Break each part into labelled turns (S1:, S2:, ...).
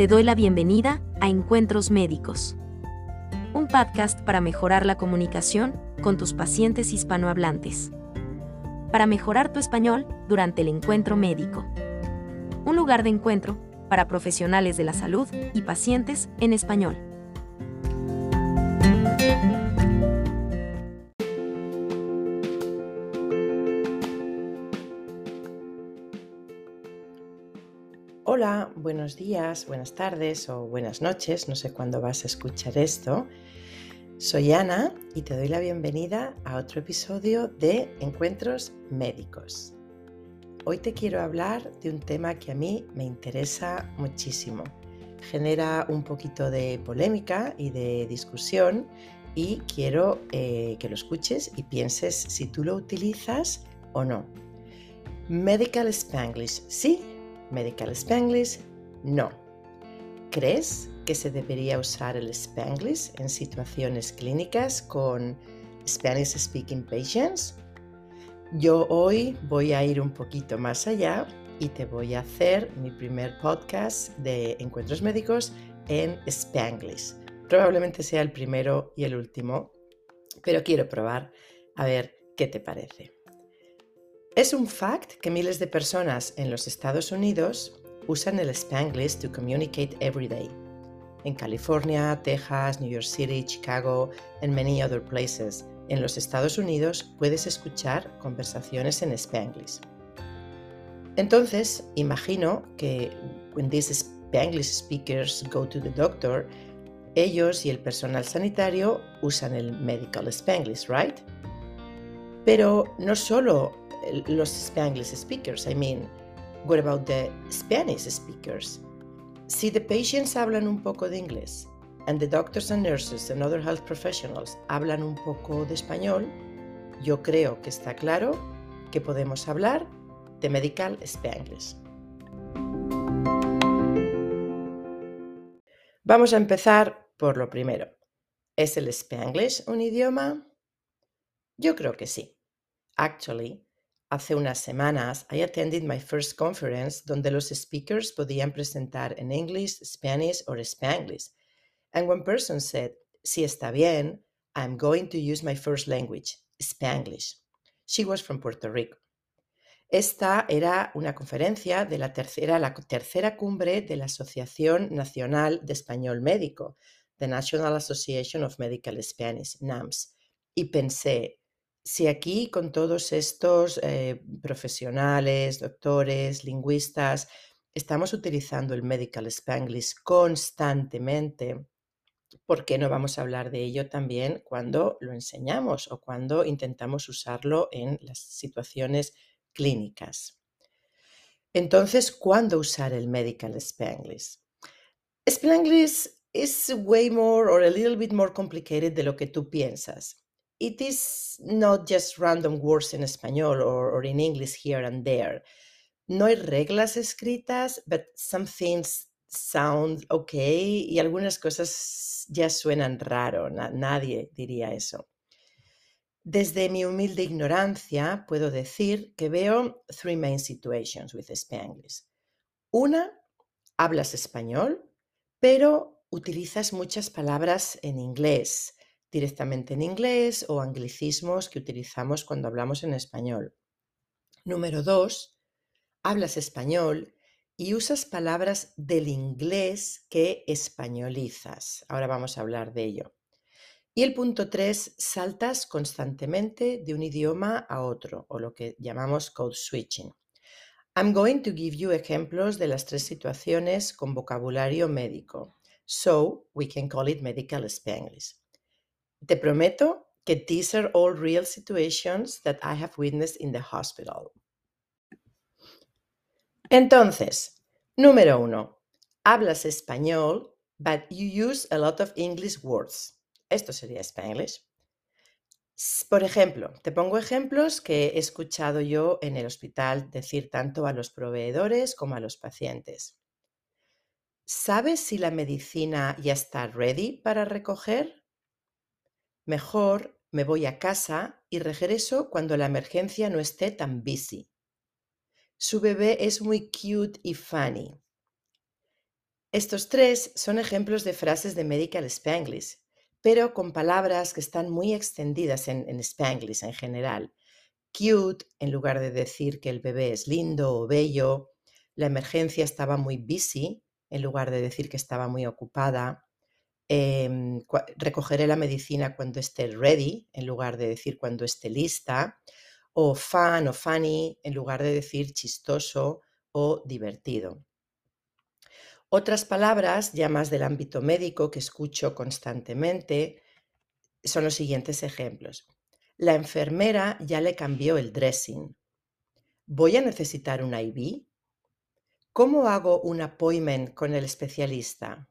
S1: Te doy la bienvenida a Encuentros Médicos, un podcast para mejorar la comunicación con tus pacientes hispanohablantes. Para mejorar tu español durante el encuentro médico. Un lugar de encuentro para profesionales de la salud y pacientes en español.
S2: Hola, buenos días, buenas tardes o buenas noches, no sé cuándo vas a escuchar esto. Soy Ana y te doy la bienvenida a otro episodio de Encuentros Médicos. Hoy te quiero hablar de un tema que a mí me interesa muchísimo. Genera un poquito de polémica y de discusión y quiero eh, que lo escuches y pienses si tú lo utilizas o no. Medical Spanglish, ¿sí Medical Spanglish, no. ¿Crees que se debería usar el Spanglish en situaciones clínicas con Spanish speaking patients? Yo hoy voy a ir un poquito más allá y te voy a hacer mi primer podcast de encuentros médicos en Spanglish. Probablemente sea el primero y el último, pero quiero probar a ver qué te parece. Es un fact que miles de personas en los Estados Unidos usan el Spanglish to communicate every day. En California, Texas, New York City, Chicago, and many other places en los Estados Unidos puedes escuchar conversaciones en Spanglish. Entonces, imagino que when these Spanglish speakers go to the doctor, ellos y el personal sanitario usan el medical Spanglish, right? Pero no solo los Spanglish speakers. I mean, what about the Spanish speakers? Si the patients hablan un poco de inglés and the doctors and nurses and other health professionals hablan un poco de español, yo creo que está claro que podemos hablar de medical Spanglish. Vamos a empezar por lo primero. ¿Es el Spanglish un idioma? Yo creo que sí. Actually, Hace unas semanas, I attended my first conference donde los speakers podían presentar en English, Spanish or Spanglish. And one person said, si está bien, I'm going to use my first language, Spanglish. She was from Puerto Rico. Esta era una conferencia de la tercera, la tercera cumbre de la Asociación Nacional de Español Médico, the National Association of Medical Spanish, NAMS. Y pensé, si aquí con todos estos eh, profesionales, doctores, lingüistas, estamos utilizando el medical spanglish constantemente, ¿por qué no vamos a hablar de ello también cuando lo enseñamos o cuando intentamos usarlo en las situaciones clínicas? Entonces, ¿cuándo usar el medical spanglish? Spanglish es way more or a little bit more complicated de lo que tú piensas it is not just random words in español or, in English here and there. No hay reglas escritas, but some things sound okay y algunas cosas ya suenan raro. nadie diría eso. Desde mi humilde ignorancia puedo decir que veo three main situations with Spanglish. Una, hablas español, pero utilizas muchas palabras en inglés directamente en inglés o anglicismos que utilizamos cuando hablamos en español. Número dos, hablas español y usas palabras del inglés que españolizas. Ahora vamos a hablar de ello. Y el punto tres, saltas constantemente de un idioma a otro, o lo que llamamos code switching. I'm going to give you ejemplos de las tres situaciones con vocabulario médico. So we can call it medical Spanglish. Te prometo que these are all real situations that I have witnessed in the hospital. Entonces, número uno, hablas español, but you use a lot of English words. Esto sería Spanglish. Por ejemplo, te pongo ejemplos que he escuchado yo en el hospital decir tanto a los proveedores como a los pacientes. ¿Sabes si la medicina ya está ready para recoger? Mejor me voy a casa y regreso cuando la emergencia no esté tan busy. Su bebé es muy cute y funny. Estos tres son ejemplos de frases de Medical Spanglish, pero con palabras que están muy extendidas en, en Spanglish en general. Cute, en lugar de decir que el bebé es lindo o bello. La emergencia estaba muy busy, en lugar de decir que estaba muy ocupada. Em, recogeré la medicina cuando esté ready, en lugar de decir cuando esté lista, o fun o funny, en lugar de decir chistoso o divertido. Otras palabras, ya más del ámbito médico, que escucho constantemente, son los siguientes ejemplos. La enfermera ya le cambió el dressing. ¿Voy a necesitar un IV? ¿Cómo hago un appointment con el especialista?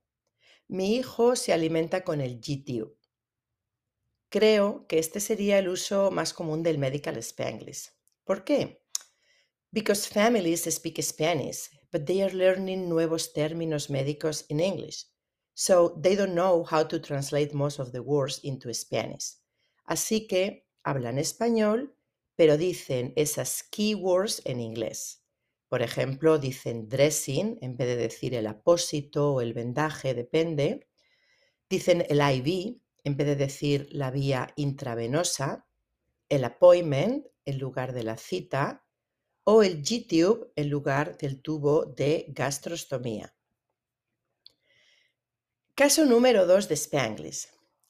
S2: Mi hijo se alimenta con el GTU. Creo que este sería el uso más común del medical Spanglish. ¿Por qué? Because families speak Spanish, but they are learning nuevos términos médicos in English. So they don't know how to translate most of the words into Spanish. Así que hablan español, pero dicen esas keywords en inglés. Por ejemplo, dicen dressing en vez de decir el apósito o el vendaje, depende. Dicen el IV en vez de decir la vía intravenosa, el appointment en lugar de la cita o el G-tube en lugar del tubo de gastrostomía. Caso número 2 de Spanglish.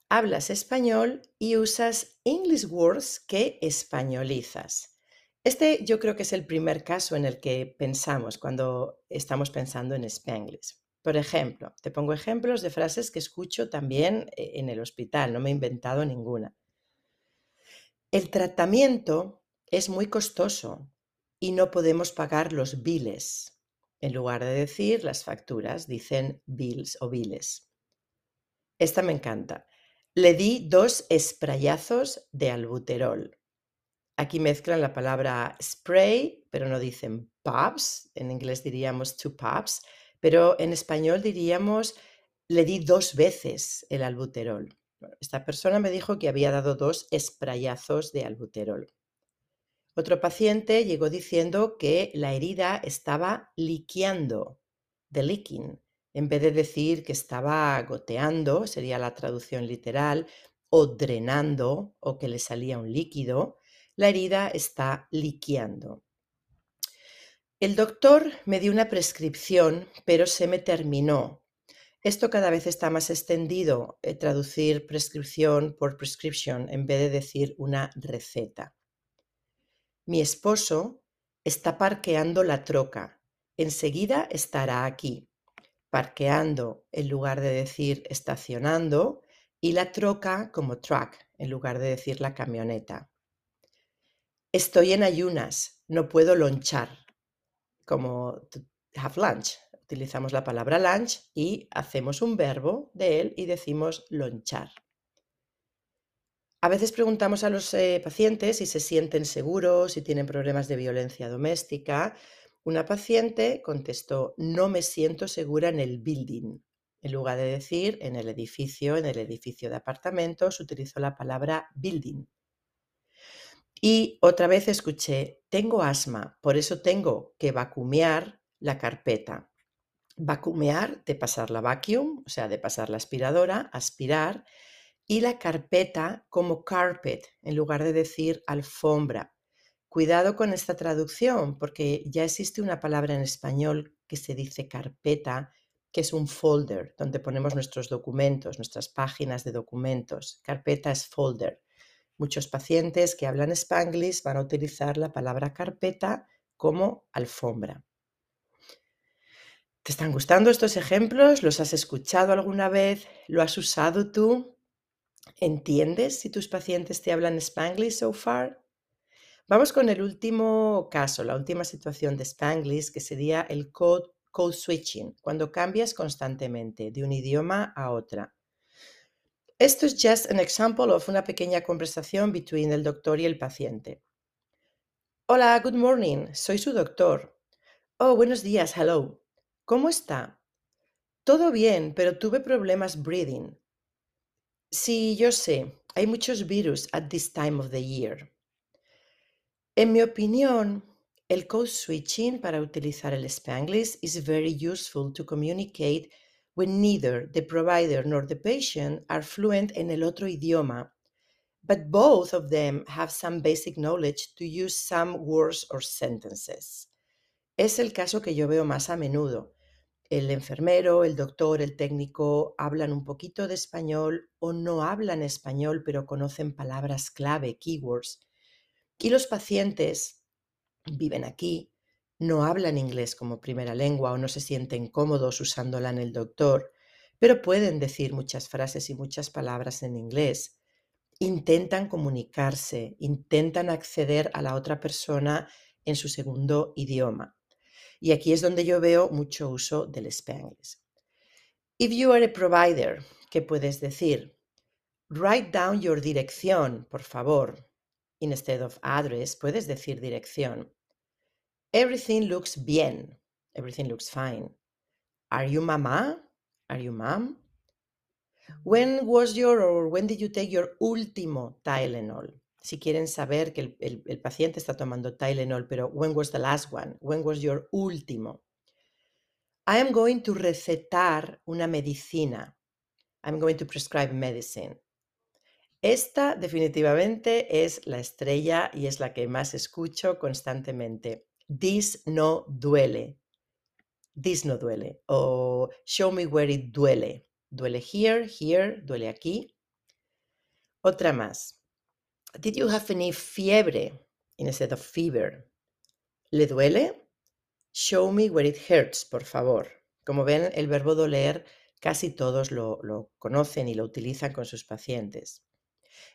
S2: Hablas español y usas English words que españolizas. Este yo creo que es el primer caso en el que pensamos cuando estamos pensando en Spanglish. Por ejemplo, te pongo ejemplos de frases que escucho también eh, en el hospital, no me he inventado ninguna. El tratamiento es muy costoso y no podemos pagar los biles. En lugar de decir las facturas, dicen bills o biles. Esta me encanta. Le di dos esprayazos de albuterol. Aquí mezclan la palabra spray, pero no dicen pups. En inglés diríamos two pups, pero en español diríamos le di dos veces el albuterol. esta persona me dijo que había dado dos esprayazos de albuterol. Otro paciente llegó diciendo que la herida estaba liqueando, de leaking, en vez de decir que estaba goteando, sería la traducción literal, o drenando, o que le salía un líquido, la herida está liqueando. El doctor me dio una prescripción, pero se me terminó. Esto cada vez está más extendido, eh, traducir prescripción por prescription en vez de decir una receta. Mi esposo está parqueando la troca. Enseguida estará aquí. Parqueando en lugar de decir estacionando y la troca como truck en lugar de decir la camioneta. Estoy en ayunas, no puedo lonchar. Como have lunch. Utilizamos la palabra lunch y hacemos un verbo de él y decimos lonchar. A veces preguntamos a los eh, pacientes si se sienten seguros, si tienen problemas de violencia doméstica. Una paciente contestó, no me siento segura en el building. En lugar de decir en el edificio, en el edificio de apartamentos, utilizó la palabra building. Y otra vez escuché, tengo asma, por eso tengo que vacumear la carpeta. Vacumear de pasar la vacuum, o sea, de pasar la aspiradora, aspirar, y la carpeta como carpet, en lugar de decir alfombra. Cuidado con esta traducción, porque ya existe una palabra en español que se dice carpeta, que es un folder, donde ponemos nuestros documentos, nuestras páginas de documentos. Carpeta es folder. Muchos pacientes que hablan spanglish van a utilizar la palabra carpeta como alfombra. ¿Te están gustando estos ejemplos? ¿Los has escuchado alguna vez? ¿Lo has usado tú? ¿Entiendes si tus pacientes te hablan spanglish so far? Vamos con el último caso, la última situación de spanglish, que sería el code, code switching, cuando cambias constantemente de un idioma a otra. Esto es just an example of una pequeña conversación between el doctor y el paciente. Hola, good morning, soy su doctor. Oh, buenos días, hello. ¿Cómo está? Todo bien, pero tuve problemas breathing. Sí, yo sé, hay muchos virus at this time of the year. En mi opinión, El code switching para utilizar el Spanglish is very useful to communicate when neither the provider nor the patient are fluent en el otro idioma, but both of them have some basic knowledge to use some words or sentences. Es el caso que yo veo más a menudo. El enfermero, el doctor, el técnico hablan un poquito de español o no hablan español, pero conocen palabras clave, keywords. Y los pacientes viven aquí, no hablan inglés como primera lengua o no se sienten cómodos usándola en el doctor, pero pueden decir muchas frases y muchas palabras en inglés. Intentan comunicarse, intentan acceder a la otra persona en su segundo idioma. Y aquí es donde yo veo mucho uso del Spanglish. If you are a provider, ¿qué puedes decir? Write down your dirección, por favor. Instead of address, puedes decir dirección. Everything looks bien. Everything looks fine. Are you mama? Are you mom? When was your or when did you take your último Tylenol? Si quieren saber que el, el, paciente está tomando Tylenol, pero when was the last one? When was your último? I am going to recetar una medicina. I'm going to prescribe medicine. Esta definitivamente es la estrella y es la que más escucho constantemente. This no duele. This no duele. O show me where it duele. Duele here, here, duele aquí. Otra más. Did you have any fiebre instead of fever? ¿Le duele? Show me where it hurts, por favor. Como ven, el verbo doler casi todos lo, lo conocen y lo utilizan con sus pacientes.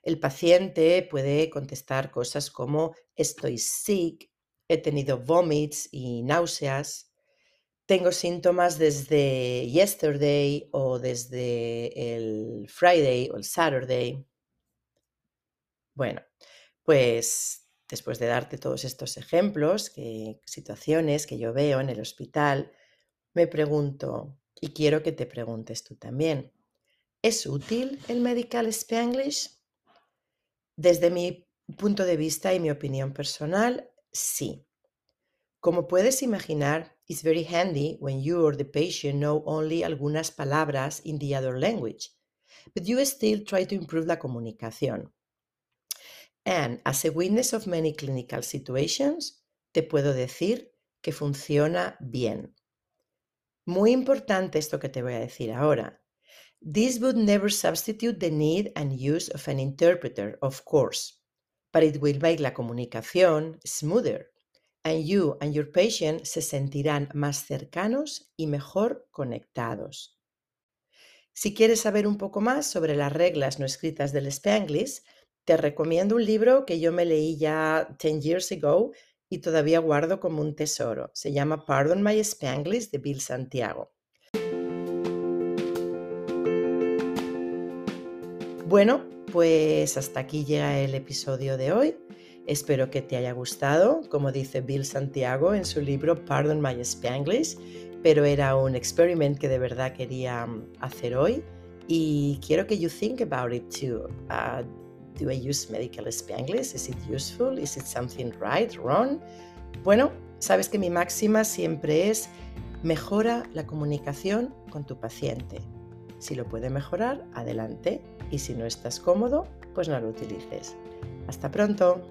S2: El paciente puede contestar cosas como estoy sick, he tenido vomits y náuseas, tengo síntomas desde yesterday o desde el Friday o el Saturday. Bueno, pues después de darte todos estos ejemplos, que, situaciones que yo veo en el hospital, me pregunto, y quiero que te preguntes tú también, ¿es útil el Medical Spanglish? Desde mi punto de vista y mi opinión personal, sí. Como puedes imaginar, it's very handy when you or the patient know only algunas palabras in the other language, but you still try to improve la comunicación. And as a witness of many clinical situations, te puedo decir que funciona bien. Muy importante esto que te voy a decir ahora. This would never substitute the need and use of an interpreter, of course, but it will make la comunicación smoother, and you and your patient se sentirán más cercanos y mejor conectados. Si quieres saber un poco más sobre las reglas no escritas del Spanglish, te recomiendo un libro que yo me leí ya 10 years ago y todavía guardo como un tesoro. Se llama Pardon My Spanglish de Bill Santiago. Bueno, pues hasta aquí llega el episodio de hoy. Espero que te haya gustado, como dice Bill Santiago en su libro Pardon My Spanglish, pero era un experiment que de verdad quería mm, hacer hoy y quiero que you think about it too. Uh, do I use medical Spanglish? Is it useful? Is it something right, wrong? Bueno, sabes que mi máxima siempre es mejora la comunicación con tu paciente. Si lo puede mejorar, adelante. Y si no estás cómodo, pues no lo utilices. Hasta pronto.